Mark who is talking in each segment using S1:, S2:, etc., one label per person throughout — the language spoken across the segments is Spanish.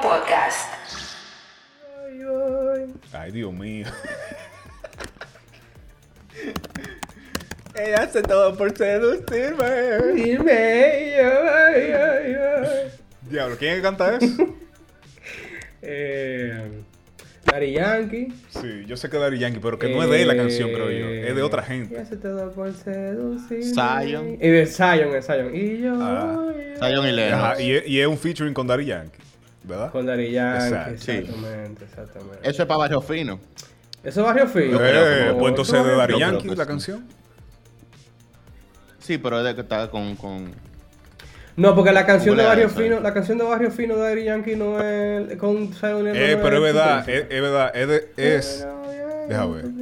S1: Podcast.
S2: Ay, Dios mío. Ella hace todo por seducirme. Diablo, ¿quién es que canta eso?
S3: eh, Daddy Yankee.
S2: Sí, yo sé que es Daddy Yankee, pero que no es de él la canción, creo yo. Es de otra gente.
S3: hace todo por seducirme.
S4: Zion.
S3: Y de Zion, es Zion. Y yo.
S2: Ah.
S4: Zion y.
S2: Ajá, y, es- y es un featuring con Daddy Yankee, ¿verdad?
S3: Con Daddy Yankee.
S2: Exacto,
S4: sí.
S3: Exactamente, exactamente.
S4: Eso es para Barrio Fino.
S3: Eso es Barrio Fino.
S2: Eh, pues entonces es de
S4: creo
S2: Yankee la
S4: sí.
S2: canción.
S4: Sí, pero es de que está con. con...
S3: No, porque la canción
S4: ¿Cómo
S3: de Barrio? Fino, la canción de Barrio Fino de Daddy Yankee no es con Zion Lennox,
S2: Eh, pero es verdad, es, es verdad, es de, es...
S3: Deja
S2: ver.
S3: ver.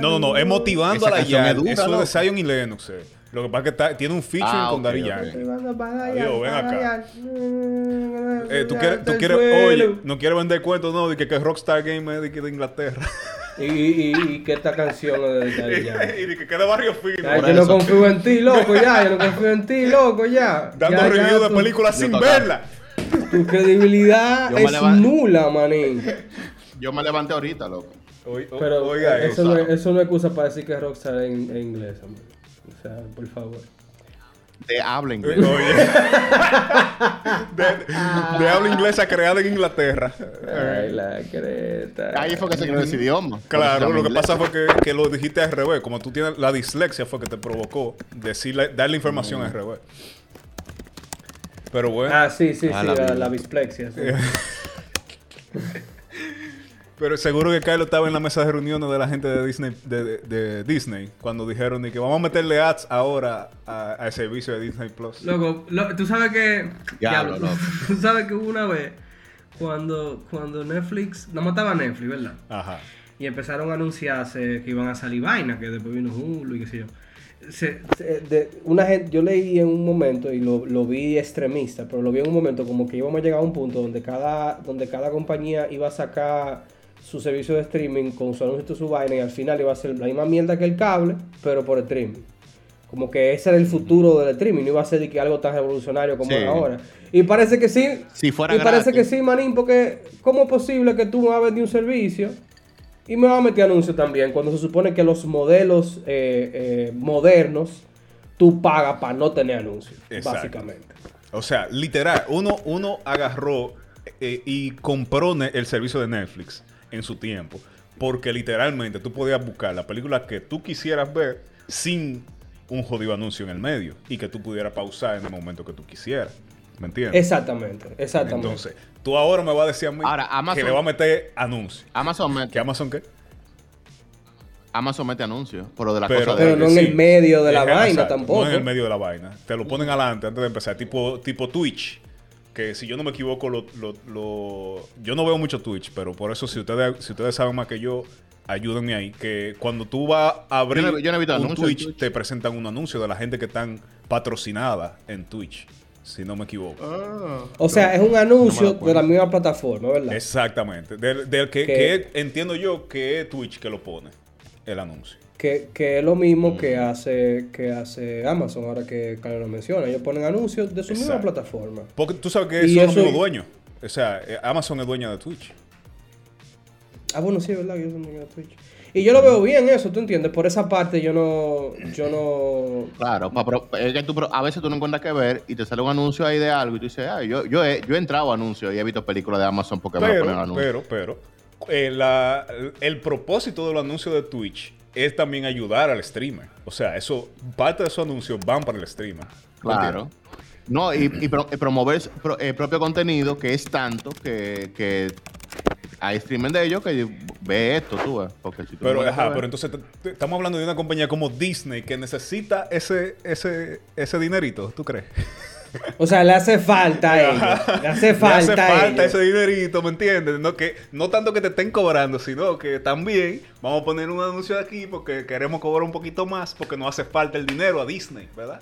S2: No, no, no, es motivando
S4: Esa
S2: a la Yankee. Eso es de Zion y Lennox. eh. Lo que pasa es que está- tiene un featuring
S4: Ah,
S2: con Daddy
S4: ok.
S2: Yankee.
S3: Adiós,
S2: ven acá. Eh, ¿tú, quieres, tú quieres, oye, no quieres vender cuentos, no, de que, que Rockstar Game es de, que de Inglaterra.
S3: Y, y, y que esta canción es de Daddy Yankee.
S2: y de que queda barrio fino.
S3: Ay, yo no confío en ti, loco, ya. Yo no confío en ti, loco, ya.
S2: Dando
S3: Ya, ya,
S2: review de películas sin verla.
S3: Tu credibilidad es nula, manín.
S4: Yo me levanté ahorita, loco.
S2: O-
S3: Pero
S2: oiga
S3: eso, no, es- eso no es excusa para decir que Rockstar es en, en inglés, hombre. O sea, por favor.
S4: De habla
S2: Oye.
S4: inglés.
S2: De, de habla inglesa creada en Inglaterra.
S3: Ay, la creta.
S4: Ahí fue que se creó ese idioma.
S2: Claro, lo que pasa fue que, que lo dijiste al revés. Como tú tienes la dislexia, fue que te provocó decirle, darle información al revés. Pero bueno,
S3: Ah, sí, sí,
S4: Ah,
S3: sí,
S4: la
S3: la,
S4: vida.
S3: la bisplexia. sí.
S2: pero seguro que Kylo estaba en la mesa de reuniones de la gente de Disney, de, de- de Disney cuando dijeron de que vamos a meterle ads ahora a- al servicio de Disney Plus.
S3: Loco, lo- tú sabes que.
S4: Diablo,
S3: Diablo,
S4: loco.
S3: Tú sabes que hubo una vez cuando, cuando Netflix. No mataba Netflix, ¿verdad?
S2: Ajá.
S3: Y empezaron a anunciarse que iban a salir vainas, que después vino Hulu y qué sé yo. Se- se- de- una gente, yo leí en un momento y lo, lo vi extremista, pero lo vi en un momento como que íbamos a llegar a un punto donde cada, donde cada compañía iba a sacar su servicio de streaming con su anuncio y su vaina y al final iba a ser la misma mierda que el cable, pero por streaming. Como que ese era el futuro del streaming, no iba a ser de que algo tan revolucionario como
S4: Sí.
S3: es ahora. Y parece que sí.
S4: Si fuera
S3: y parece que sí, manín, porque ¿cómo es posible que tú me vas a vender un servicio y me vas a meter anuncios también cuando se supone que los modelos eh, eh, modernos tú pagas para no tener anuncios,
S2: Exacto.
S3: básicamente.
S2: O sea, literal, uno, uno agarró eh, y compró el servicio de Netflix en su tiempo. Porque literalmente tú podías buscar la película que tú quisieras ver sin un jodido anuncio en el medio. Y que tú pudieras pausar en el momento que tú quisieras. ¿Me entiendes?
S3: Exactamente, exactamente.
S2: Entonces, tú ahora me vas a decir a mí
S4: Ahora, Amazon-
S2: que le va a meter anuncio.
S4: Amazon
S2: ¿Que
S4: mete,
S2: Amazon qué?
S4: Amazon mete anuncios. Pero de la
S2: Pero,
S4: cosa
S3: Pero no en el medio de la vaina
S2: exacto,
S3: tampoco.
S2: No en el medio de la vaina. Te lo ponen adelante antes de empezar. Tipo, tipo Twitch. Que si yo no me equivoco, lo, lo- lo- yo no veo mucho Twitch, pero por eso si ustedes, si ustedes saben más que yo, ayúdenme ahí. Que cuando tú vas a abrir
S4: Yo no- yo no he visto
S2: un Twitch,
S4: Twitch.
S2: te presentan un anuncio de la gente que están patrocinada en Twitch. Si no me equivoco.
S4: Ah.
S3: O sea, es un anuncio
S4: No
S3: de la misma plataforma, ¿verdad?
S2: Exactamente. Del, del que, entiendo yo que es Twitch que lo pone. El anuncio.
S3: Que, que es lo mismo que hace que hace Amazon, ahora que Carlos lo menciona. Ellos ponen anuncios de su misma plataforma.
S2: Porque tú sabes que
S3: Y
S2: son los mismos dueños. O sea, eh, Amazon es dueña de Twitch.
S3: Ah, bueno, sí, es verdad que yo soy dueño de Twitch. Y yo lo veo bien eso, ¿tú entiendes? Por esa parte yo no... Yo no...
S4: Claro, pa- pro- es que tú, pro- a veces tú no encuentras qué ver y te sale un anuncio ahí de algo y tú dices, ah, yo, yo, he, yo he entrado a anuncios y he visto películas de Amazon porque me lo ponen
S2: Pero,
S4: anuncios.
S2: pero, pero, eh, la- el propósito del anuncio de Twitch es también ayudar al streamer. O sea, eso, parte de esos anuncios van para el streamer. ¿Me
S4: Claro. No, y, y pro- y promover pro- el propio contenido que es tanto que, que hay streamers de ellos que ve esto, tú ves. Porque si tú
S2: Pero,
S4: no
S2: ajá,
S4: ves-
S2: pero entonces estamos hablando de una compañía como Disney que necesita ese, ese, ese dinerito, ¿tú crees?
S3: O sea, le hace falta a ellos. Le hace falta,
S2: Le hace falta ese dinerito, ¿me entiendes? No, que, no tanto que te estén cobrando, sino que también vamos a poner un anuncio de aquí porque queremos cobrar un poquito más porque nos hace falta el dinero a Disney, ¿verdad?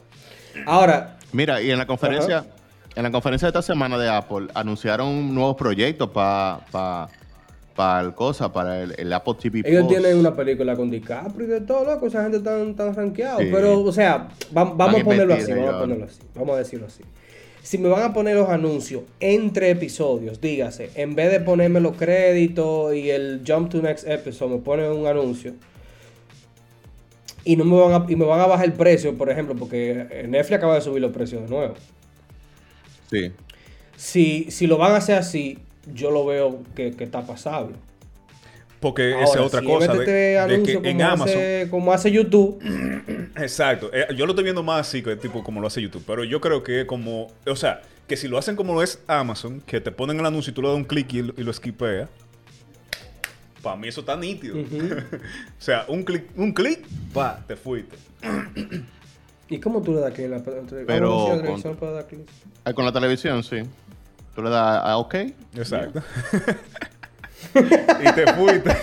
S3: Ahora,
S4: Mira, y en la conferencia, en la conferencia de esta semana de Apple, anunciaron nuevos proyectos para pa, pa el cosa, para el, el Apple TV
S3: ellos tienen una película con DiCaprio y de todo, loco. Esa gente tan, tan rankeado.
S4: Sí.
S3: Pero, o sea, va- vamos a ponerlo así, vamos a ponerlo así. Vamos a decirlo así. si me van a poner los anuncios entre episodios, dígase, en vez de ponerme los créditos y el jump to next episode, me ponen un anuncio. Y no me van a, y me van a bajar el precio, por ejemplo, porque Netflix acaba de subir los precios de nuevo.
S4: Sí.
S3: Si, si lo van a hacer así, yo lo veo que, que está pasable.
S2: Porque
S3: Ahora,
S2: esa es otra
S3: si
S2: cosa.
S3: es
S2: De,
S3: este
S2: de que en
S3: como
S2: Amazon.
S3: hace- como hace YouTube,
S2: Exacto. Eh, yo lo estoy viendo más así, que tipo como lo hace YouTube. Pero yo creo que como. O sea, que si lo hacen como lo es Amazon, que te ponen el anuncio y tú le das un clic y, lo- y lo esquipeas. Para mí eso está nítido. o sea, un clic, un clic, pa, te fuiste.
S3: ¿y cómo tú le das clic? la-
S4: Pero
S3: ¿Cómo funciona la
S4: con-
S3: televisión para dar clic?
S4: Ah, Con la televisión, sí. Tú le das a OK.
S2: Exacto. y te fuiste.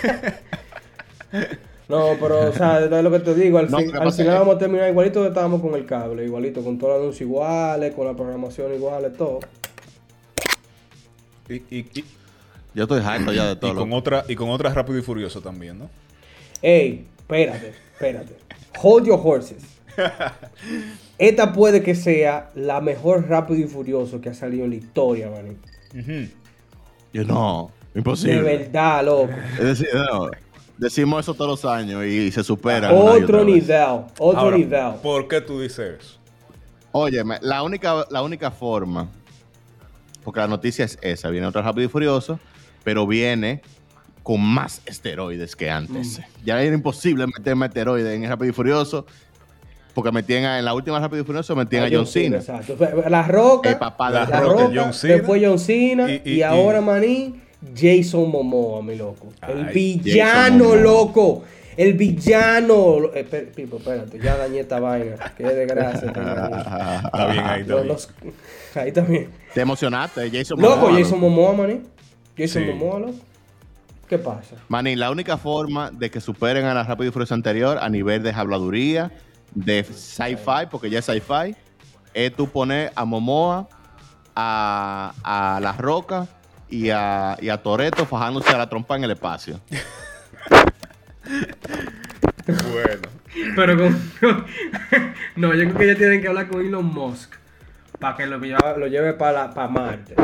S3: No, pero, o sea, es lo que te digo, al,
S4: No,
S3: fin- final vamos a terminar igualito que estábamos con el cable, igualito, con todos los anuncios iguales, con la programación iguales, todo.
S2: y, y- y-
S4: Yo estoy harto ya de
S2: y
S4: todo.
S2: con
S4: loco.
S2: otra, y con otra rápido y furioso también, ¿no?
S3: Ey, espérate, espérate. Hold your horses. Esta puede que sea la mejor Rápido y Furioso que ha salido en la historia, man.
S4: Yo no,
S3: De
S4: imposible.
S3: verdad, loco.
S4: Es decir, no, decimos eso todos los años y se supera.
S3: Otro nivel, otro
S2: Ahora,
S3: nivel.
S2: ¿por qué tú dices eso?
S4: Óyeme, la única, la única forma, porque la noticia es esa, viene otra Rápido y Furioso, pero viene con más esteroides que antes. Ya era imposible meterme esteroides en Rápido y Furioso, porque metían a- en la última Rápido y Furioso metían a John Cena.
S3: Exacto. La Roca.
S4: El papá de
S2: La
S3: La
S2: Roca,
S3: Roca,
S2: John Cena.
S3: después John Cena y,
S2: Y- y-
S3: ahora,
S2: y-
S3: maní, Jason Momoa, mi loco. El
S2: Ay,
S3: villano, loco. El villano. Eh, Pipo, espérate, ya dañé esta vaina. Qué desgracia.
S2: Está bien ahí, está
S3: Los-
S2: bien.
S3: los- ahí también.
S4: Te emocionaste, Jason
S3: Loco,
S4: Momoa,
S3: Jason Momoa, maní. Jason
S2: Sí.
S3: Momoa, loco. ¿Qué pasa?
S4: Manín, la única forma de que superen a la Rápido y Furioso anterior a nivel de habladuría, de sci-fi, porque ya es sci-fi, es tú poner a Momoa, a, a La Roca y a, y a Toreto fajándose a la trompa en el espacio.
S2: Bueno.
S3: Pero con. no, yo creo que ya tienen que hablar con Elon Musk. Para que lo, lleve- lo lleve para Marte.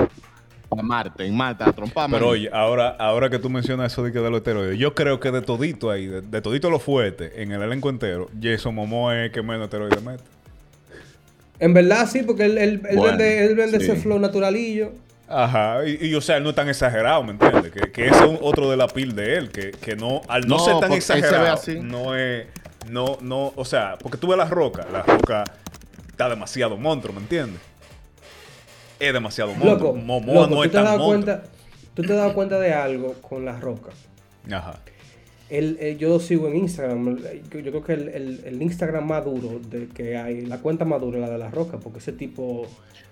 S4: Para Marte, en Marte, a la trompa.
S2: Pero oye, ahora, ahora que tú mencionas eso de, que de los esteroides, yo creo que de todito ahí, de, de todito lo fuerte, en el elenco entero, Jason Momoa es el que menos esteroides mete.
S3: En verdad sí, porque él, él, él
S4: Bueno,
S3: vende, él vende
S4: sí.
S3: ese flow naturalillo.
S2: Ajá, y, y, o sea, él no es tan exagerado, ¿me entiendes? Que, que ese es un- otro de la pil de él, que, que no, al no,
S4: No,
S2: ser tan exagerado,
S4: así.
S2: no es, no, no, o sea, porque tú ves la roca, la roca está demasiado monstruo, ¿me entiendes? Es demasiado monstruo.
S3: Loco,
S2: Momoa
S3: loco,
S2: no
S3: ¿tú
S2: es
S3: te has
S2: tan
S3: dado
S2: monstruo.
S3: cuenta? ¿Tú te has dado cuenta de algo con la roca?
S2: Ajá.
S3: Él, él- yo lo sigo en Instagram. el- Yo creo que el, el- el Instagram más duro de que hay, la cuenta más dura es la de la roca, porque ese tipo,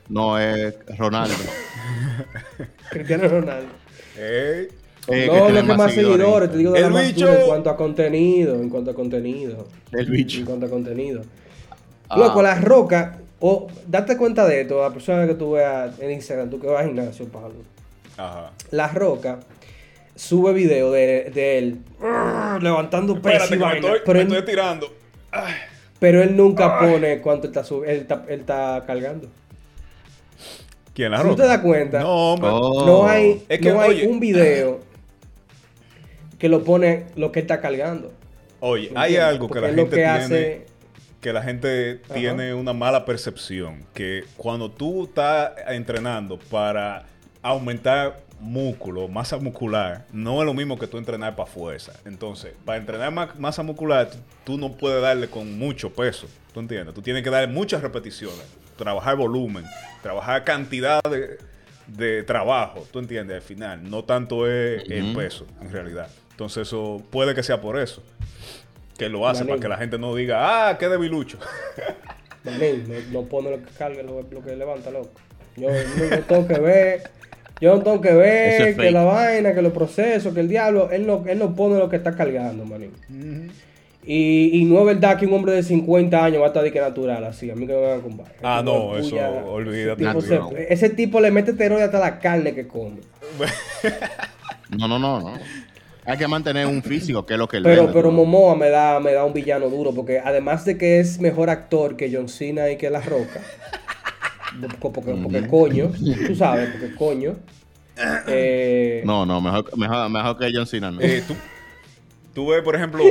S4: No es Ronaldo.
S3: Cristiano Ronaldo.
S2: Ey,
S4: Eh,
S3: no, que más seguidores, te digo de
S2: El
S3: la más
S2: bicho.
S3: en cuanto a contenido, en cuanto a contenido.
S4: El
S3: En
S4: bicho.
S3: cuanto a contenido.
S4: Ah.
S3: Loco, la roca, o date cuenta de esto, la persona que tú veas en Instagram, tú que vas al gimnasio, Pablo.
S2: Ajá.
S3: La Roca sube video de, de él levantando peso
S2: Espérate,
S3: y vaina,
S2: estoy,
S3: pero,
S2: me
S3: él,
S2: estoy tirando. Ay.
S3: pero él nunca pone cuánto él está, sub- él está, él está cargando.
S2: ¿Quién la
S3: Si tú
S2: roca?
S3: te das cuenta,
S2: No, hombre.
S4: Oh.
S3: no hay,
S2: Es que,
S3: no hay
S2: oye.
S3: un video que lo pone lo que él está cargando.
S2: Oye,
S3: ¿me
S2: hay algo que la
S3: es lo
S2: gente
S3: que
S2: tiene.
S3: hace-
S2: que la gente
S3: Ajá.
S2: tiene una mala percepción. Que cuando tú estás entrenando para aumentar músculo, masa muscular, no es lo mismo que tú entrenar para fuerza. Entonces, para entrenar ma- masa muscular, tú, no puedes darle con mucho peso. ¿Tú entiendes? Tú tienes que darle muchas repeticiones, trabajar volumen, trabajar cantidad de, de trabajo. ¿Tú entiendes? Al final, no tanto es el peso, en realidad. Entonces, eso puede que sea por eso. Que lo hace
S3: Manín.
S2: para que la gente no diga, ah, qué debilucho.
S3: Manín, no, no pone lo que carga, lo, lo que levanta, loco. Yo no, tengo que ver, yo no tengo que ver
S4: es
S3: que
S4: fake.
S3: la vaina, que los procesos, que el diablo, él no, él no pone lo que está cargando, manín. Y, y no es verdad que un hombre de 50 años va a estar de que natural así. A mí que me vengan con vaina.
S2: Ah, no, eso,
S3: puya,
S2: olvídate.
S3: ese tipo, se-
S4: Natural.
S3: ese tipo le mete esteroide hasta la carne que come.
S4: No, no, no, no. Hay que mantener un físico, que es lo que él
S3: Pero,
S4: vende,
S3: pero
S4: ¿no?
S3: Momoa me da, me da un villano duro, porque además de que es mejor actor que John Cena y que La Roca, Porque, porque coño, tú sabes, porque coño. Eh,
S4: No, no, mejor, mejor, mejor que John Cena. ¿no?
S2: Eh, tú, tú ves, por ejemplo,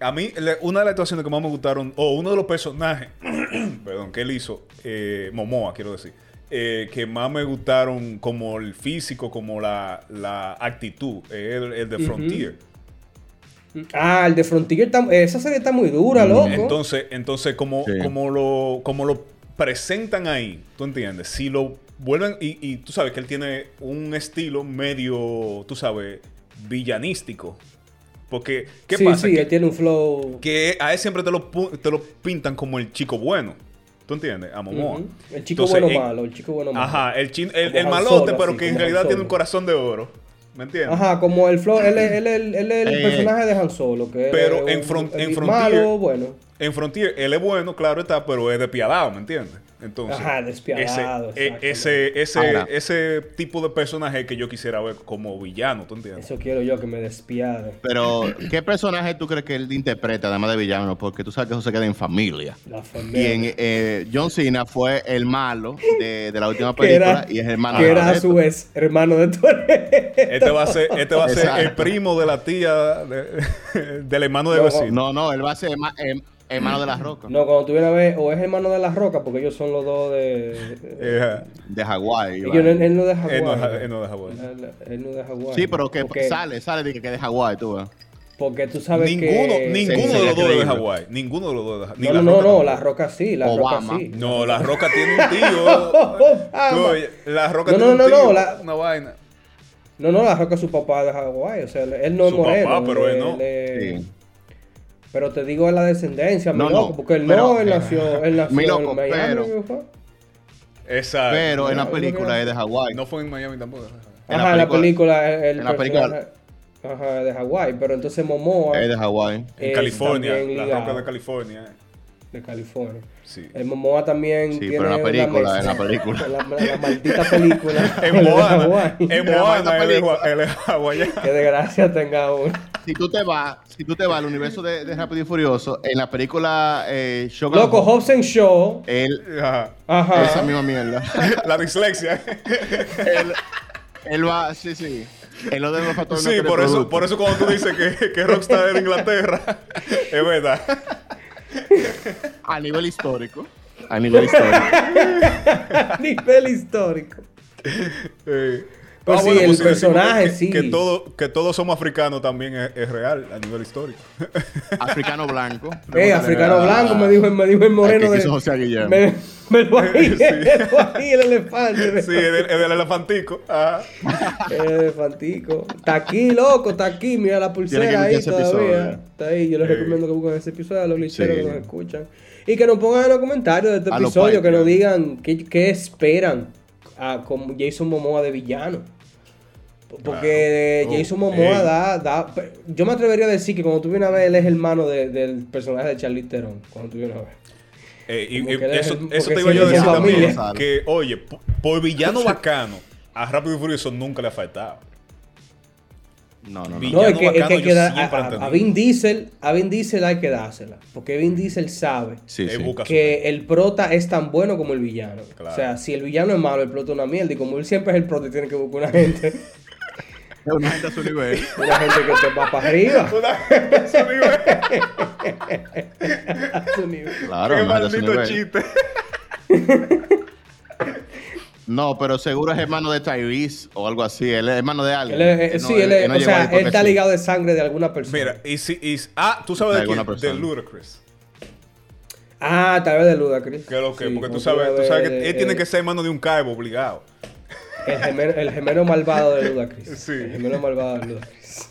S2: a mí una de las actuaciones que más me gustaron, o uno de los personajes, perdón, que él hizo, eh, Momoa, quiero decir, eh, que más me gustaron como el físico, como la, la actitud, el, el de. Frontier.
S3: Ah, el de Frontier, está- esa serie está muy dura, loco.
S2: Entonces, entonces como,
S4: Sí.
S2: como, lo, como lo presentan ahí, ¿tú entiendes? Si lo vuelven, y, y tú sabes que él tiene un estilo medio, tú sabes, villanístico. Porque, ¿qué
S3: sí,
S2: pasa?
S3: sí,
S2: Que-
S3: él tiene un flow.
S2: que a él siempre te lo, te lo pintan como el chico bueno. ¿Tú entiendes? A Momoa.
S3: El chico
S2: Entonces,
S3: bueno
S2: en-
S3: malo, el chico bueno malo.
S2: Ajá, el, chin- el, malote, pero
S3: así,
S2: que en realidad tiene un corazón de oro. ¿Me entiendes?
S3: Ajá, como el flow, él es, él es- él es el
S4: Eh,
S3: personaje de Han Solo, que él
S2: pero
S3: es
S2: en
S3: un-
S2: Front- en Frontier-
S3: malo, bueno.
S2: En Frontier, él es bueno, claro está, pero es despiadado, ¿me entiendes? Entonces,
S3: Ajá, despiadado,
S2: Ese, e- ese, ese,
S4: Ahora.
S2: ese tipo de personaje que yo quisiera ver como villano, ¿tú entiendes?
S3: Eso quiero yo que me despiade.
S4: Pero, ¿qué personaje tú crees que él interpreta, además de villano? Porque tú sabes que eso se queda en familia.
S3: La
S4: Y
S3: familia.
S4: en, eh, John Cena fue el malo de, de la última película
S3: era,
S4: y es hermano
S3: que
S4: de
S3: era a su vez hermano de Toretto.
S2: Este va a ser, este va a ser el primo de la tía de- del hermano de
S3: No,
S2: vecino.
S4: No, no, él va a ser em- hermano de la roca.
S3: No, cuando tú vienes a ver, o es hermano de la roca, porque ellos son los dos de.
S2: Eh,
S4: De Hawái.
S3: ellos, él, él no deja
S2: Él no
S3: Hawái.
S2: es- él no es de Hawái.
S3: Él- no deja Hawái.
S4: Sí, pero que
S3: porque,
S4: sale, sale de que, que de Hawái, tú ves.
S3: Porque tú sabes
S2: ninguno
S3: que.
S2: ninguno de los dos es de. Hawái. Ninguno de los dos es de Hawái.
S3: No, no, no, no, la roca sí, la
S4: Obama.
S3: roca sí.
S2: No, la roca tiene un tío. Oye, la roca
S3: No,
S2: tiene
S3: no,
S2: un
S3: no,
S2: tío.
S3: no, la-
S2: Una vaina.
S3: No, no, la roca es su papá de Hawái. O sea, él- no es
S2: Su
S3: moreno.
S2: papá, pero él no.
S3: es-
S4: Sí.
S3: Pero te digo es la descendencia, mi
S4: No,
S3: loco,
S4: no,
S3: porque él
S4: pero-
S3: no, él nació, él nació
S4: Mi loco,
S3: en Miami.
S4: pero-.
S2: Exacto.
S4: Pero en la película es de Hawái.
S2: No fue en Miami tampoco.
S3: Ajá, en la
S4: película-
S3: película, el
S4: en la película-
S3: Ajá, de Hawái, pero entonces Momoa
S4: Es de Hawái.
S2: En California. La roca de California. eh.
S3: de California.
S2: Sí.
S3: El Momoa también
S4: Sí,
S3: tiene
S4: pero en la película, en la película.
S3: en la, la maldita película.
S2: En Moana. En Moana. Él es
S4: película-
S2: gua- él es hawaiano.
S3: Qué desgracia tenga uno.
S4: Si tú te vas, si tú te vas al universo de, de Rápido y Furioso, en la película eh, Shogun
S3: Loco,
S4: Ho-
S3: Hobbs and Shaw.
S4: él,
S2: Ajá.
S3: Ajá.
S4: esa misma mierda.
S2: La dislexia.
S4: él, él va, sí, sí. Él lo de los factores
S2: Sí, por eso, por eso cuando tú dices que, que Rockstar de Inglaterra, es verdad.
S4: A nivel histórico. A nivel histórico.
S3: A nivel histórico.
S2: Eh,
S3: Pues sí, el
S2: decimos
S3: personaje,
S2: que,
S3: sí.
S2: Que, todo, que todos somos africanos también es, es real a nivel histórico.
S4: Africano blanco.
S3: Eh, africano blanco, me dijo, me dijo el moreno
S4: que
S3: de.
S4: José Guillermo.
S3: Me, me lo ahí,
S2: Sí.
S3: me lo ahí el elefante.
S2: Sí, es del, es del elefantico. Ajá.
S3: El elefantico. Está aquí, loco, está aquí. Mira la pulsera ahí todavía.
S4: episodio.
S3: Está ahí. Yo les
S2: Sí.
S3: recomiendo que busquen ese episodio a los glitcheros
S4: Sí.
S3: que nos escuchan. Y que nos pongan en los comentarios de este
S4: A
S3: episodio, que nos digan qué, qué esperan a, con Jason Momoa de villano. Porque
S2: Claro.
S3: Jason Momoa da, da. Yo me atrevería a decir que cuando tú vienes a ver, él es hermano de- del personaje de Charlie Theron. Cuando tú vienes a ver.
S2: Eh, y, y eso,
S3: el-
S2: eso
S3: porque
S2: te iba yo a decir
S3: de
S2: también. Que, oye, po- por villano bacano, a Rápido y Furioso nunca le ha faltado.
S4: No, no, no.
S2: Villano
S3: No, es que, es que, hay que a, a- a Vin Diesel, a Vin Diesel hay que dársela. Porque Vin Diesel sabe
S4: Sí, sí.
S2: su-
S3: que el prota es tan bueno como el villano.
S2: Claro.
S3: O sea, si el villano es malo, el prota es una mierda. Y como él siempre es el prota y tiene que buscar una gente,
S4: una gente a su nivel.
S3: una gente que te va para arriba.
S2: Una- ese nivel.
S3: a su nivel.
S4: Claro,
S2: Qué
S4: gente a su
S2: maldito
S4: nivel.
S2: chiste.
S4: No, pero seguro es hermano de Tyrese o algo así. Él es hermano de alguien.
S3: Él es- eh,
S4: no-
S3: sí, él es-
S4: no
S3: o sea, él está ligado de sangre de alguna persona.
S2: Mira, y si. y- ah, tú sabes
S4: De
S2: de quién? De. Ludacris.
S3: Ah, tal vez de Ludacris.
S2: Que es lo que,
S3: Sí,
S2: porque tú sabes,
S3: tú
S2: sabes que él tiene que ser hermano de un caibo obligado.
S3: El gemelo, el gemelo malvado de Ludacris.
S2: Sí.
S3: El gemelo malvado de Ludacris.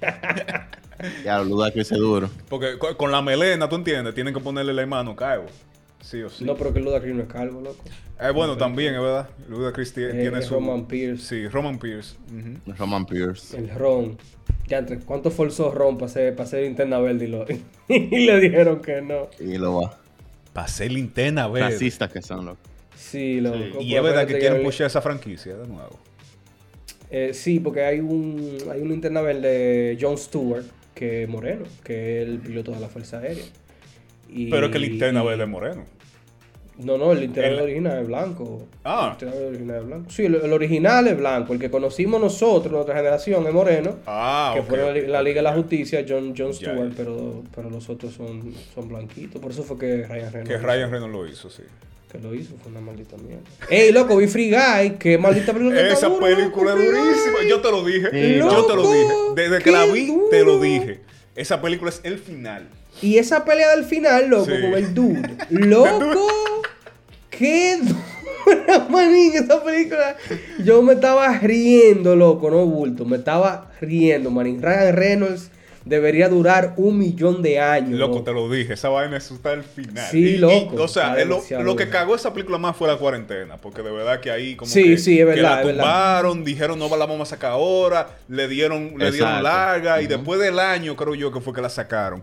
S4: Ya, Luda que ese duro.
S2: Porque con, con la melena, tú entiendes, tienen que ponerle la hermano caibo. Sí o sí.
S3: No, pero que Ludacris no es calvo, loco.
S2: Eh, bueno, también, es verdad. Ludacris
S3: Eh,
S2: tiene su.
S3: Roman Pierce.
S2: Sí, Roman Pierce.
S4: Roman Pierce.
S3: El Ron. ¿cuánto forzó Ron para ser, para ser linterna verde? Y, lo- y le dijeron que no.
S4: Y lo va.
S2: Para ser linterna verde.
S4: Racistas que son, loco.
S3: Sí, loco.
S2: Y
S3: Pues
S2: es verdad que quieren
S3: el-
S2: pushar esa franquicia de nuevo.
S3: Eh, sí, porque hay un, hay un linterna verde, John Stewart, que es moreno, que es el piloto de la Fuerza Aérea. Y-
S2: Pero es que linterna
S3: y-
S2: verde es moreno.
S3: No, no, el interior
S2: El-
S3: original es blanco.
S2: Ah.
S3: El interior original es blanco. Sí, el, el original es blanco. El que conocimos nosotros, nuestra generación, es moreno.
S2: Ah,
S3: que fue la, Liga de la. Justicia, John, John Stewart. Pero, pero los otros son, son blanquitos. Por eso fue que Ryan Reynolds.
S2: Que Ryan Reynolds lo hizo, sí.
S3: Que lo hizo, fue una maldita mierda. Ey, loco, vi Free Guy. Qué maldita película. que
S2: Esa
S3: dura,
S2: película es durísima. Yo te lo dije.
S4: Sí,
S2: yo te lo dije. Desde que la vi, te lo dije. Esa película es el final.
S3: Y esa pelea del final, loco,
S2: Sí.
S3: con el dude. Loco, qué dura, manín, esa película. Yo me estaba riendo, loco, no bulto. Me estaba riendo, manín. Ryan Reynolds debería durar un millón de años.
S2: Loco, te lo dije. Esa vaina es hasta el final.
S3: Sí,
S2: Y- y,
S3: loco,
S2: o sea, lo, que cagó esa película más fue la cuarentena. Porque de verdad que ahí como
S3: Sí,
S2: que,
S3: sí, es
S2: que
S3: verdad,
S2: la tumbaron, dijeron no la vamos a sacar ahora, le dieron, le dieron larga y después del año creo yo que fue que la sacaron.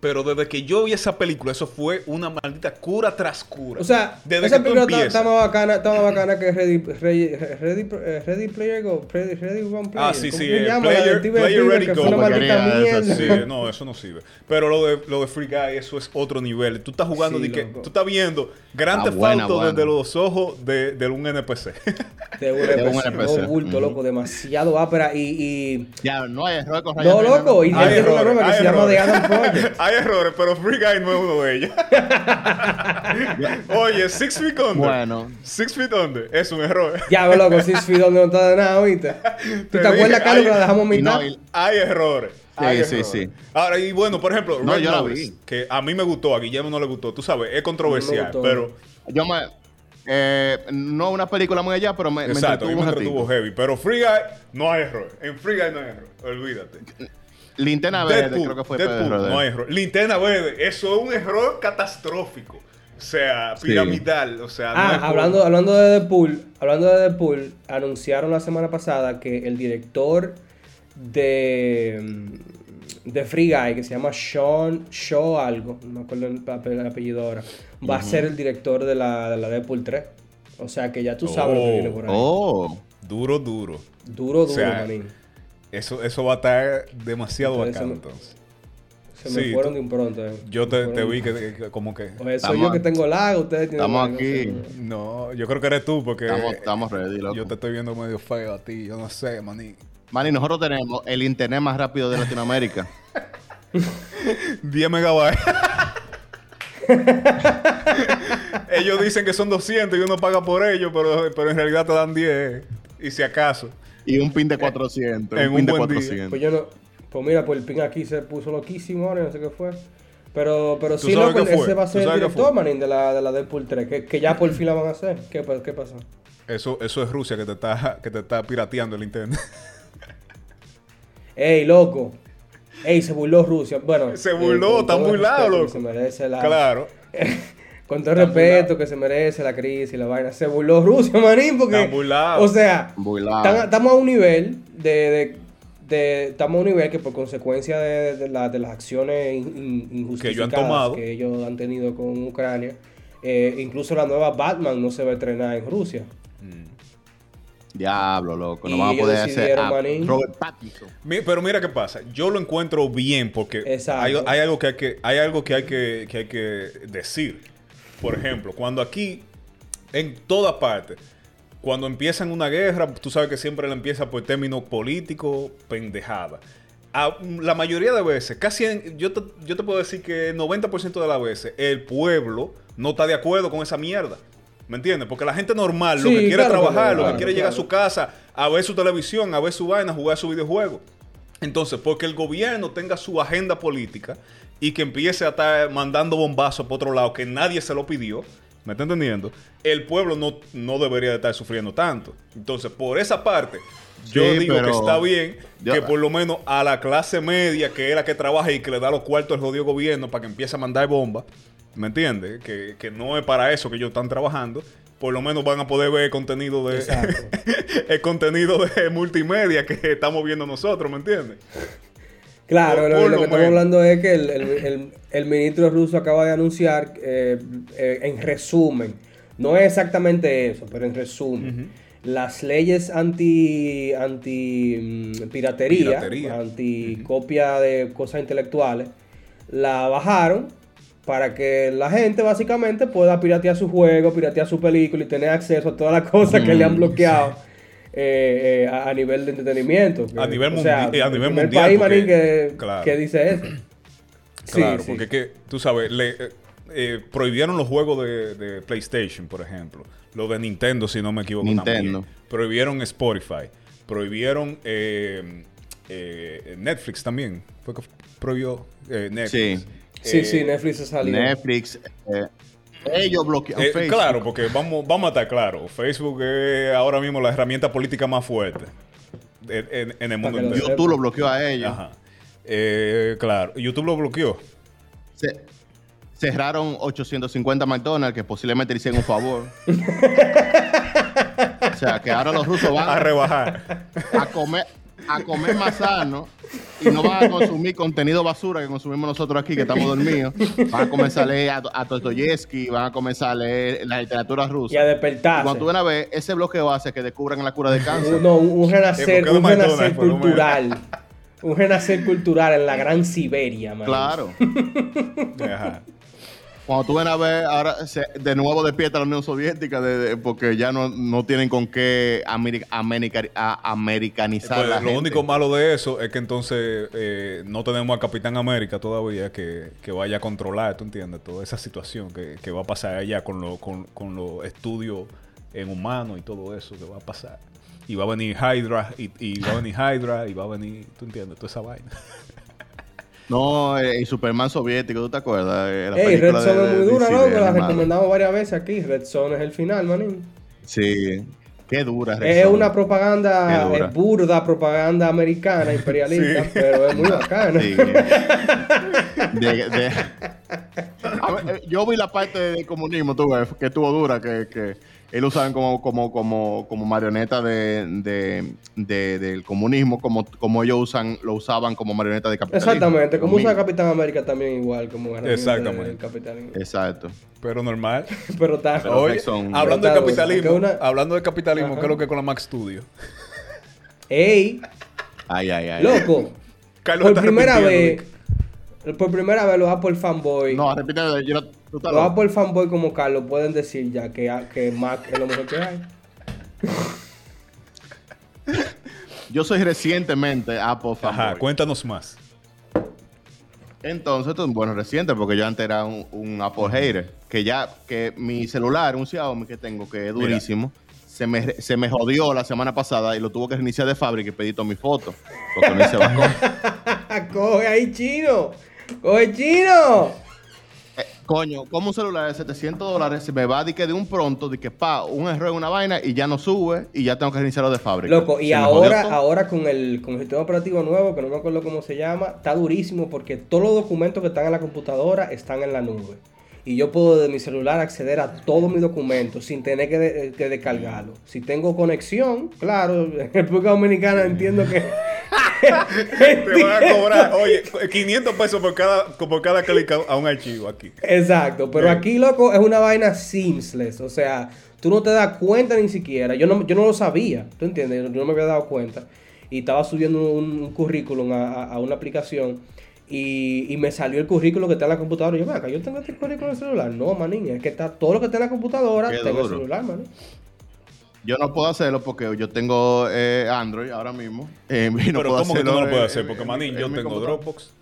S2: Pero desde que yo vi esa película, eso fue una maldita cura tras cura.
S3: O sea,
S2: desde
S3: esa
S2: que
S3: película está, más bacana, está más bacana que Ready, Ready, Ready, eh, Ready Player Go, Ready, Ready One Player.
S2: Ah, sí,
S3: ¿Cómo
S2: sí, eh,
S3: llama?
S2: Player- Player Ready Go.
S3: una maldita.
S2: Sí, no, eso no sirve. Pero lo de, lo de Free Guy, eso es otro nivel. Tú estás jugando,
S3: Sí,
S2: de que, tú estás viendo Grand
S4: Ah,
S2: Theft
S4: buena,
S2: Auto
S4: buena.
S2: desde los ojos de, de un NPC.
S3: De un
S4: De un
S3: NPC, bulto, loco, demasiado ápera y... y
S4: Ya, no hay error con
S3: no, loco, y
S2: Hay
S3: una nueva que
S2: hay
S3: se llama The. Adam Project.
S2: hay errores, pero Free Guy no es uno de ellos. Oye, Six Feet Under.
S4: Bueno.
S2: Six Feet Under es un error.
S3: Ya, ve, loco, Six Feet donde no está de nada, ¿viste? ¿Tú te, acuerdas, Carlos, que la dejamos mitad?
S4: no, y-
S2: Hay errores.
S4: Sí,
S2: hay
S4: sí,
S2: errores.
S4: sí.
S2: Ahora, y bueno, por ejemplo,
S4: No,
S2: Red
S4: yo la
S2: Notice,
S4: vi.
S2: que a mí me gustó, a Guillermo no le gustó. Tú sabes, es controversial, pero...
S4: yo me. Eh, no una película muy allá, pero me, me
S2: Exacto, mí
S4: entretuvo
S2: me entretuvo heavy. Pero Free Guy no hay error. En Free Guy no hay error. Olvídate.
S4: Linterna Verde,
S2: Deadpool,
S4: creo que fue
S2: Deadpool,
S4: Pedro
S2: no hay error. Linterna verde, eso es un error catastrófico. O sea,
S4: Sí.
S2: piramidal. O sea,
S3: Ah, hablando, hablando de Deadpool, hablando de Deadpool, anunciaron la semana pasada que el director de, mm, de Free Guy, que se llama Sean Shaw algo, no me acuerdo el, ape- el apellido ahora, va a ser el director de la, de la Deadpool 3. O sea que ya tú sabes lo que
S2: Oh.
S3: viene por ahí.
S4: Oh.
S2: duro, duro.
S3: Duro, duro,
S2: O sea,
S3: manín.
S2: Eso, eso va a estar demasiado
S3: Entonces,
S2: bacano
S3: eso-
S2: entonces.
S3: Se me
S2: sí,
S3: fueron
S2: tú-
S3: de un pronto. eh.
S2: Yo te,
S3: me
S2: te vi que, que como que...
S3: O soy
S4: Estamos
S3: yo que tengo lag, ustedes tienen
S4: Estamos
S3: lag, no sé,
S4: aquí.
S3: no.
S2: No, yo creo que eres tú porque
S4: Estamos, estamos ready, loco.
S2: yo te estoy viendo medio feo a ti. Yo no sé, maní.
S4: Manny, nosotros tenemos el internet más rápido de Latinoamérica.
S2: 10 megabytes. ellos dicen que son 200 y uno paga por ellos, pero, pero en realidad te dan 10. Y si acaso.
S4: Y un pin de 400.
S2: en
S4: un pin
S2: un
S4: de
S2: buen día.
S4: 400.
S3: Pues yo no. Pues mira, pues el ping aquí se puso loquísimo ahora, no sé qué fue. Pero, pero
S2: ¿Tú
S3: sí, loco, ese va a
S2: ¿Tú
S3: ser el director, manín, de la, de la Deadpool 3, que, que ya por fin la van a hacer. ¿Qué, qué pasó?
S2: Eso, eso es Rusia que te está, que te está pirateando el internet.
S3: Ey, loco. Ey, se burló Rusia. Bueno.
S2: Se burló,
S3: con
S2: está burlado, loco.
S3: Se merece la,
S2: claro.
S3: Con todo el respeto que se merece la crisis y la vaina. Se burló Rusia, manín, porque. O sea, estamos a un nivel de. de- de- estamos a un nivel que por consecuencia de, de la- de las acciones in- in- injustificadas
S2: tomado.
S3: que ellos han tenido con Ucrania, eh, incluso la nueva Batman no se va a estrenar en Rusia.
S4: Diablo, loco. No vamos a
S3: ellos
S4: poder hacer a. Robert Pattinson.
S2: Pero mira qué pasa. Yo lo encuentro bien porque hay, hay algo que hay que hay algo que hay que, que hay que decir. Por ejemplo, cuando aquí en toda parte cuando empiezan una guerra, tú sabes que siempre la empieza por términos políticos, pendejada. A- la mayoría de veces, casi en- yo, te, yo te puedo decir que el 90% de las veces el pueblo no está de acuerdo con esa mierda. ¿Me entiendes? Porque la gente normal lo que quiere es
S3: claro
S2: trabajar, lo que
S3: claro,
S2: quiere llegar a su casa, a ver su televisión, a ver su vaina, a jugar su videojuego. Entonces, porque el gobierno tenga su agenda política y que empiece a estar mandando bombazos por otro lado que nadie se lo pidió, ¿me está entendiendo? El pueblo no, no debería de estar sufriendo tanto. Entonces, por esa parte, yo
S4: Sí,
S2: digo que está bien
S4: yo-
S2: que por lo menos a la clase media, que es la que trabaja y que le da los cuartos al jodido gobierno para que empiece a mandar bombas, ¿me entiendes? Que, que no es para eso que ellos están trabajando. Por lo menos van a poder ver el contenido de el contenido de multimedia que estamos viendo nosotros, ¿me entiendes?
S3: Claro,
S2: Por-
S3: lo,
S2: por
S3: lo
S2: lo
S3: que estamos hablando es que el, el- el- el ministro ruso acaba de anunciar, eh, eh, en resumen, no es exactamente eso, pero en resumen, las leyes anti, anti mm, piratería,
S2: Piratería.
S3: anti copia de cosas intelectuales, la bajaron para que la gente básicamente pueda piratear su juego, piratear su película y tener acceso a todas las cosas que le han
S4: Mm,
S3: bloqueado eh, eh, a, a nivel de entretenimiento.
S2: A nivel
S3: o sea,
S2: eh, a nivel
S3: el
S2: mundial,
S3: país,
S2: porque-
S3: manín, que,
S2: claro.
S3: que dice eso.
S2: Claro,
S3: Sí, sí.
S2: porque es que, tú sabes, le, eh, eh, prohibieron los juegos de, de PlayStation, por ejemplo. Los de Nintendo, si no me equivoco.
S4: Nintendo.
S2: También. Prohibieron Spotify. Prohibieron eh, eh, Netflix también. Fue que prohibió eh, Netflix.
S4: Sí.
S3: Sí,
S2: Eh,
S3: sí, Netflix se salió.
S4: Netflix. Ellos bloquean
S2: eh,
S4: Facebook.
S2: claro, porque vamos, vamos a estar claros. Facebook es ahora mismo la herramienta política más fuerte en, en- en el mundo entero.
S4: YouTube lo bloqueó a ellos.
S2: Ajá. Eh, claro. YouTube lo bloqueó.
S4: Se- cerraron 850 McDonald's que posiblemente le hicieron un favor. o sea, que ahora los rusos
S2: A
S4: van
S2: rebajar.
S4: a comer, a comer más sano y no van a consumir contenido basura que consumimos nosotros aquí, que estamos dormidos. Van a comenzar a leer a, a Dostoyevsky, van a comenzar a leer la literatura rusa.
S3: Y a
S4: Y
S3: despertarse.
S4: cuando tú vienes a ver, ese bloqueo hace que descubran la cura de cáncer.
S3: No, un, un renacer, un renacer cultural. Un renacer cultural en la gran Siberia, man.
S4: Claro.
S2: Ajá.
S4: Cuando tú vienes a ver, ahora se- de nuevo despierta la Unión Soviética de- de- porque ya no, no tienen con qué ameri- america- a- americanizar
S2: Pues,
S4: la
S2: lo
S4: gente.
S2: único malo de eso es que entonces eh, no tenemos a Capitán América todavía que, que vaya a controlar, ¿tú entiendes? Toda esa situación que, que va a pasar allá con, lo- con, con los estudios en humanos y todo eso que va a pasar. Y va a venir Hydra, y, y va a venir Hydra, y va a venir, ¿tú entiendes? Toda esa vaina.
S4: No, eh, el Superman soviético, ¿tú te acuerdas? Eh, la
S3: Ey, Red Zone
S4: de-
S3: es muy
S4: de
S3: dura, loco.
S4: de
S3: La recomendamos varias veces aquí. Red Zone es el final, manín.
S4: Sí, qué dura. Red
S3: Es
S4: Zone.
S3: una propaganda, es burda propaganda americana, imperialista,
S2: Sí.
S3: pero es muy bacana.
S4: Sí. De- de- ver, eh, yo vi la parte del comunismo, tú ves, que estuvo dura, que, que ellos usaban como, como, como, como marioneta de, de- de- del comunismo, como, como ellos usan, lo usaban como marioneta de capitalismo.
S3: Exactamente, como
S4: Lo
S3: usa. Capitán América también igual, como
S2: Exactamente.
S3: del capitalismo.
S4: Exacto.
S2: Pero normal.
S3: Pero está...
S2: Hablando de
S3: Pero está duro,
S2: capitalismo,
S3: una-
S2: hablando de capitalismo,
S3: Ajá.
S2: ¿qué es lo que es con la Mac Studio?
S3: ¡Ey!
S4: Ay, ay, ay.
S3: Loco,
S2: Carlos
S3: por primera vez, por primera vez los Apple fanboy,
S4: No, repíteme, yo no-
S3: los. Apple fanboy como Carlos pueden decir ya que, que Mac es lo mejor que hay.
S4: Yo soy recientemente Apple
S2: Ajá,
S4: fanboy.
S2: cuéntanos más.
S4: Entonces, esto es bueno reciente, porque yo antes era un, un Apple hater. Que ya, que mi celular, un Xiaomi que tengo, que es durísimo, se me, se me jodió la semana pasada y lo tuvo que reiniciar de fábrica y pedí todas mis fotos. Porque no hice backup.
S3: ¡Coge ahí, chino! ¡Coge chino!
S4: Coño, como un celular de 700 dólares se me va de que de un pronto, de que pa, un error en una vaina y ya no sube y ya tengo que reiniciarlo de fábrica.
S3: Loco, y ahora, ahora con el, con el sistema operativo nuevo, que no me acuerdo cómo se llama, está durísimo porque todos los documentos que están en la computadora están en la nube. Y yo puedo desde mi celular acceder a todos mis documentos sin tener que, de- que descargarlo. Si tengo conexión, claro, en República Dominicana entiendo que...
S2: Te van a cobrar, oye, 500 pesos por cada, por cada clic a- un archivo aquí.
S3: Exacto, pero aquí, loco, es una vaina seamless. O sea, tú no te das cuenta ni siquiera. Yo no, yo no lo sabía, ¿tú entiendes? Yo no me había dado cuenta. Y estaba subiendo un, un currículum a, a- a una aplicación y, y me salió el currículum que está en la computadora. Y yo, acá, yo tengo este currículum en el celular. No, manín, es que está todo lo que está en la computadora, está en el celular, manín.
S4: Yo no puedo hacerlo porque yo tengo eh, Android ahora mismo. eh, no
S2: Pero
S4: puedo
S2: ¿cómo que tú no lo puedes hacer? Porque, manín,
S4: en
S2: yo tengo. Dropbox.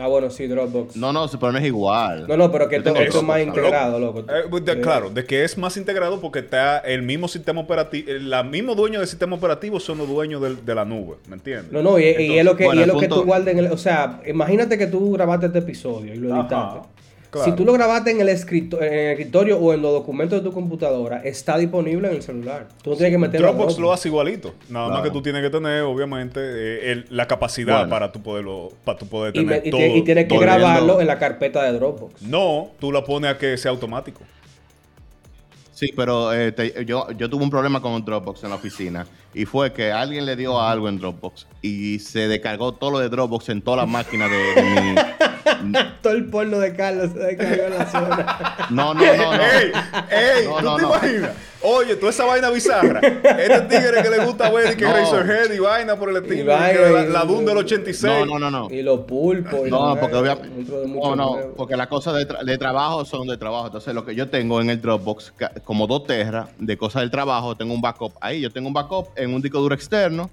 S3: Ah, bueno, sí, Dropbox.
S4: No, no, pero no es igual.
S3: No, no, pero que esto, es más integrado, loco.
S2: Eh, de- claro, de que es más integrado porque está el mismo sistema operativo, el mismo dueño del sistema operativo son los dueños de la nube, ¿me entiendes?
S3: No, no, y, y es lo que,
S4: bueno,
S3: y es lo que tú guardas en el. O sea, imagínate que tú grabaste este episodio y lo
S2: Ajá,
S3: editaste.
S2: Claro.
S3: Si tú lo grabaste en el, escrito- en el escritorio o en los documentos de tu computadora, está disponible en el celular. Tú no tienes que meterlo.
S2: Dropbox lo hace igualito. Nada más que tú tienes que tener, obviamente, eh, el- la capacidad
S4: Bueno.
S2: para tu poderlo, para tu poder
S3: Y,
S2: tener
S3: me- y
S2: todo.
S3: y tienes que
S2: todo.
S3: grabarlo en la carpeta de Dropbox.
S2: No, tú la pones a que sea automático.
S4: Sí, pero eh, te- yo, yo tuve un problema con Dropbox en la oficina y fue que alguien le dio algo en Dropbox y se descargó todo lo de Dropbox en toda la máquina de, de mi,
S3: Todo el porno de Carlos se descargó en la zona.
S4: No, no, no, no.
S2: ¡Ey! ¡Ey!
S4: No,
S2: ¿Tú
S4: no,
S2: te
S4: no.
S2: imaginas? Oye, toda esa vaina bizarra. Este tigre que le gusta ver y que
S4: No.
S2: Razorhead y vaina por el estilo. y
S3: vaina,
S2: que la,
S3: y-
S2: la Doom del 86.
S4: No, no, no, no.
S3: Y los pulpos. y
S4: No, porque obviamente. No, no, porque las cosas de, tra- de trabajo son de trabajo. Entonces, lo que yo tengo en el Dropbox, como dos terras de cosas del trabajo, tengo un backup ahí. Yo tengo un backup en un disco duro externo,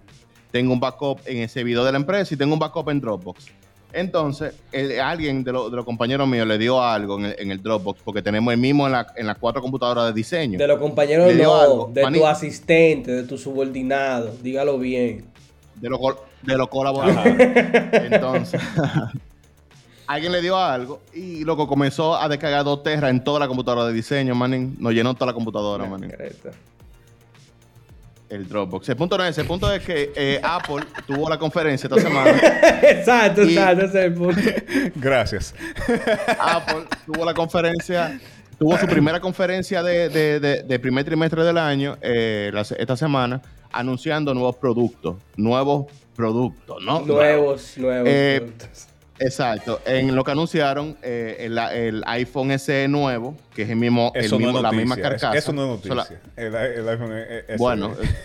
S4: tengo un backup en ese video de la empresa y tengo un backup en Dropbox. Entonces, el- alguien de, lo- de los compañeros míos le dio algo en el, en el Dropbox, porque tenemos el mismo en, la- en las cuatro computadoras de diseño.
S3: De los compañeros
S4: Le dio
S3: no,
S4: algo,
S3: de tu asistente, de tu subordinado. Dígalo bien.
S4: de los de los colaboradores. Entonces, alguien le dio algo y loco comenzó a descargar dos terras en toda la computadora de diseño, manín. Nos llenó toda la computadora, manín. El Dropbox. El punto no es. El punto es que eh, Apple tuvo la conferencia esta semana.
S3: exacto, exacto, ese es el punto.
S2: Gracias.
S4: Apple tuvo la conferencia, tuvo su primera conferencia de, de- de- de primer trimestre del año eh, la esta semana, anunciando nuevos productos. Nuevos productos, ¿no?
S3: Nuevos, nuevos.
S4: Eh,
S3: productos.
S4: Exacto. En lo que anunciaron, eh, el, el iPhone SE nuevo, que es el mismo, el
S2: Eso no
S4: mismo
S2: es
S4: la
S2: noticia.
S4: misma
S2: Eso-
S4: carcasa.
S2: Eso no es noticia. El, el iPhone es, es-
S4: bueno,
S2: es-
S4: eh,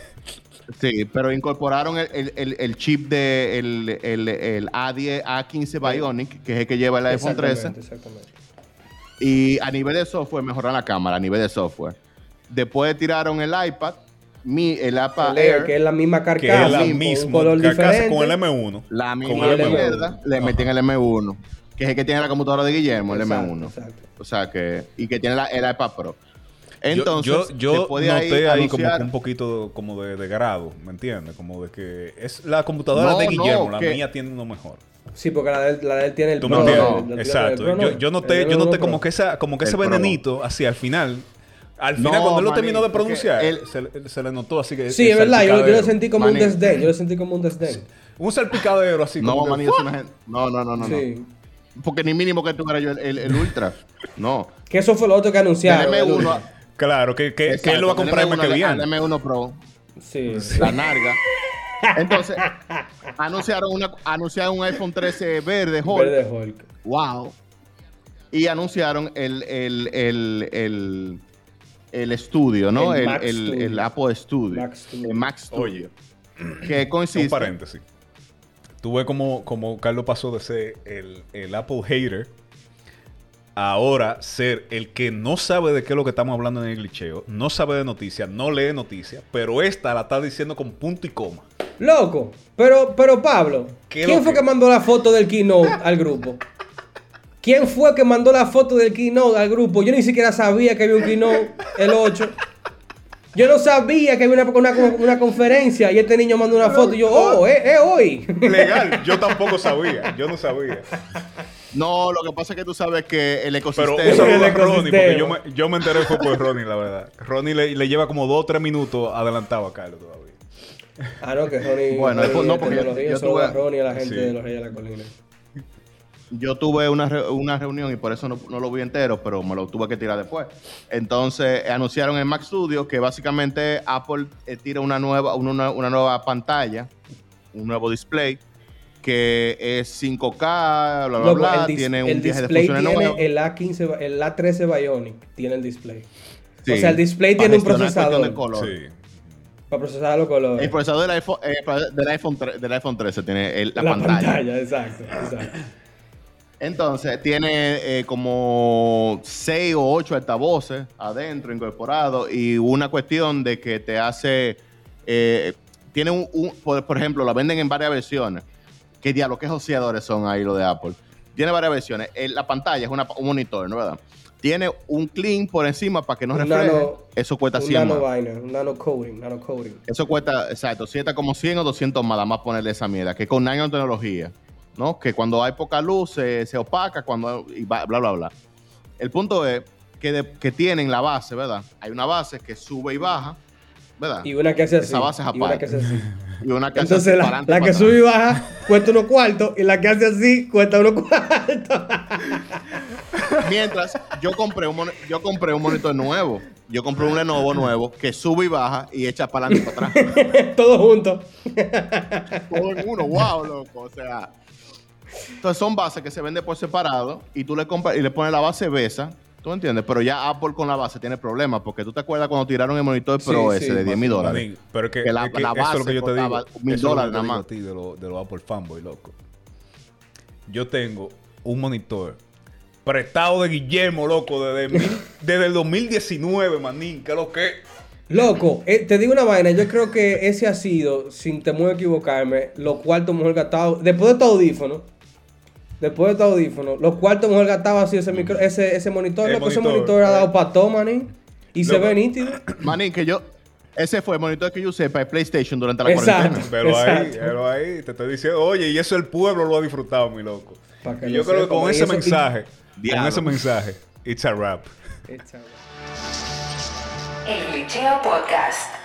S4: sí, pero incorporaron el, el- el- el chip de el, el- el A10, A15 Bionic, que es el que lleva el iPhone 13.
S3: Exactamente, exactamente.
S4: Y a nivel de software, mejoraron la cámara, a nivel de software. Después tiraron el iPad, mi, el
S3: El Air,
S4: Air,
S3: que es la misma
S2: que es
S3: carcasa,
S2: la misma
S3: color
S2: carcasa con el M1.
S4: la misma
S3: el M1.
S4: mierda, le metí en el M1, que es el que tiene la computadora de Guillermo, el
S3: Exacto,
S4: M1.
S3: exacto.
S4: O sea que, y que tiene la- el iPad Pro.
S2: Yo-
S4: Entonces,
S2: yo, yo,
S4: de
S2: noté ahí, como
S4: anunciar-
S2: que un poquito como de, de grado, ¿me entiendes? Como de que es la computadora
S4: No,
S2: de
S4: no,
S2: Guillermo, la
S4: que-
S2: mía tiene uno mejor.
S3: Sí, porque la de, él- la de él tiene el
S2: ¿Tú me
S3: Pro, el
S2: Exacto.
S3: Pro no.
S2: yo, yo noté, yo como que esa, como que ese
S4: Pro.
S2: venenito, así al final. Al final,
S4: No,
S2: cuando él lo terminó de pronunciar,
S4: él-
S2: se, se le notó así que.
S3: Sí,
S2: el
S3: es verdad, yo, yo lo sentí como un desdén, yo lo sentí como un desdén.
S2: Un salpicadero así.
S4: No,
S2: como que,
S4: una gente- no, no, no, no. Porque ni mínimo que tuviera yo el, el- el Ultra. No.
S3: Que eso fue lo otro que
S4: El
S3: anunciaron.
S4: M1.
S3: el-
S2: Claro, que, que, que él lo va a comprar el mes que
S4: al-
S2: viene.
S4: al M1 Pro.
S3: Sí, sí.
S4: La narga. Entonces, anunciaron, una, anunciaron un iPhone 13 verde, Hulk.
S3: Verde Hulk.
S4: Wow. Y anunciaron el, el, el, el, estudio, ¿no?
S3: El
S4: El,
S3: Mac
S4: el- Apple Studio.
S3: Mac Studio.
S4: El Mac Studio.
S2: Oye,
S4: Que
S2: un
S4: consiste.
S2: paréntesis. Tú ves como, como Carlos pasó de ser el, el Apple hater ahora ser el que no sabe de qué es lo que estamos hablando en el glitcheo, no sabe de noticias, no lee noticias, pero esta la está diciendo con punto y coma.
S3: Loco, pero, pero Pablo,
S2: ¿Qué
S3: ¿quién fue
S2: que?
S3: que mandó la foto del keynote al grupo? ¿Quién fue que mandó la foto del keynote al grupo? Yo ni siquiera sabía que había un keynote el 8. Yo no sabía que había una, una, una conferencia y este niño mandó una foto y yo, oh, es es hoy.
S2: Legal, yo tampoco sabía, yo no sabía.
S4: No, lo que pasa es que tú sabes que el
S2: Pero
S4: ecosistema.
S2: un saludo
S3: El
S2: a Ronnie, porque
S3: ecosistema.
S2: yo me, yo me enteré fue por Ronnie, la verdad. Ronnie le, le lleva como dos o tres minutos adelantado a Carlos todavía.
S3: Ah, no, que Ronnie.
S4: Bueno,
S3: Ronnie
S4: no, porque yo- yo
S3: solo
S4: tuve-
S3: a Ronnie y a la gente
S2: Sí.
S3: de los Reyes de la Colina.
S4: Yo tuve una, re- una reunión y por eso no, no lo vi entero, pero me lo tuve que tirar después. Entonces eh, anunciaron en Mac Studio que básicamente Apple eh, tira una nueva, una, una nueva pantalla, un nuevo display, que es 5K, bla, bla, bla,
S3: el
S4: tiene un viaje de
S3: display
S4: funciones
S3: tiene
S4: nuevo.
S3: el A15, el A13 Bionic tiene el display.
S4: Sí.
S3: O sea, el display tiene un procesador.
S4: de color.
S2: Sí.
S3: Para procesar los colores.
S4: El procesador del iPhone, eh, del iPhone, del iPhone 13 tiene el- la,
S3: la
S4: pantalla.
S3: pantalla. exacto, exacto.
S4: Entonces, tiene eh, como 6 o 8 altavoces adentro incorporados y una cuestión de que te hace. eh, tiene un, un- por, por ejemplo, la venden en varias versiones. ¿Qué diablo? ¿Qué joseadores son ahí los de Apple? Tiene varias versiones. Eh, la pantalla es una- un monitor, ¿no verdad? Tiene un clean por encima para que no refleje.
S3: nano-
S4: Eso cuesta
S3: un
S4: 100
S3: nano
S4: más.
S3: vaina, un nano coding, nano coding.
S4: Eso cuesta, exacto, si está como 100 o 200 más, más ponerle esa mierda, que con nanotecnología, ¿no? Que cuando hay poca luz se, se opaca, cuando, y bla, bla, bla. El punto es que, de- que tienen la base, ¿verdad? Hay una base que sube y baja, ¿verdad?
S3: Y una que hace así.
S4: Esa base es
S3: y una
S4: aparte.
S3: que hace así.
S4: Y una que hace
S3: Entonces la, la que sube y baja cuesta unos cuartos y la que hace así cuesta unos cuartos.
S4: Mientras, yo compré, un yo compré un monitor nuevo. Yo compré un Lenovo nuevo que sube y baja y echa para adelante y para atrás.
S3: Todo junto.
S4: Todo en uno, wow, loco. O sea, Entonces son bases que se venden por separado y tú le compras y le pones la base besa. ¿Tú entiendes? Pero ya Apple con la base tiene problemas porque tú te acuerdas cuando tiraron el monitor
S3: Sí,
S4: Pro
S3: sí,
S4: ese de 10 mil dólares.
S2: Pero es que,
S4: Que la-
S2: que eso es lo
S4: base
S2: que yo te digo.
S4: mil
S2: es lo que
S4: dólares
S2: yo te
S4: nada
S2: digo
S4: más.
S2: de los de los Apple fanboy, loco. Yo tengo un monitor prestado de Guillermo, loco, desde, mil- desde el 2019, manín. ¿Qué es lo que?
S3: Loco, eh, te digo una vaina, yo creo que ese ha sido, sin temor a equivocarme, los cuartos mejor gastados. Después de tu audífono, después de tu audífono, los cuartos mejor gastados ha sido ese, micro, ese, ese monitor.
S2: El
S3: ese
S2: monitor,
S3: ha
S2: eh.
S3: dado para todo, manín. Y se ve nítido.
S4: Manín, que yo. Ese fue el monitor que yo usé para el PlayStation durante la
S3: Exacto.
S4: cuarentena.
S2: Pero ahí, pero ahí, te estoy diciendo, oye, y eso el pueblo lo ha disfrutado, mi loco. Y
S3: lo
S2: yo creo que con ese
S3: y-
S2: mensaje, con ese mensaje, it's a rap.
S3: It's a-
S1: El Glitcheo Podcast.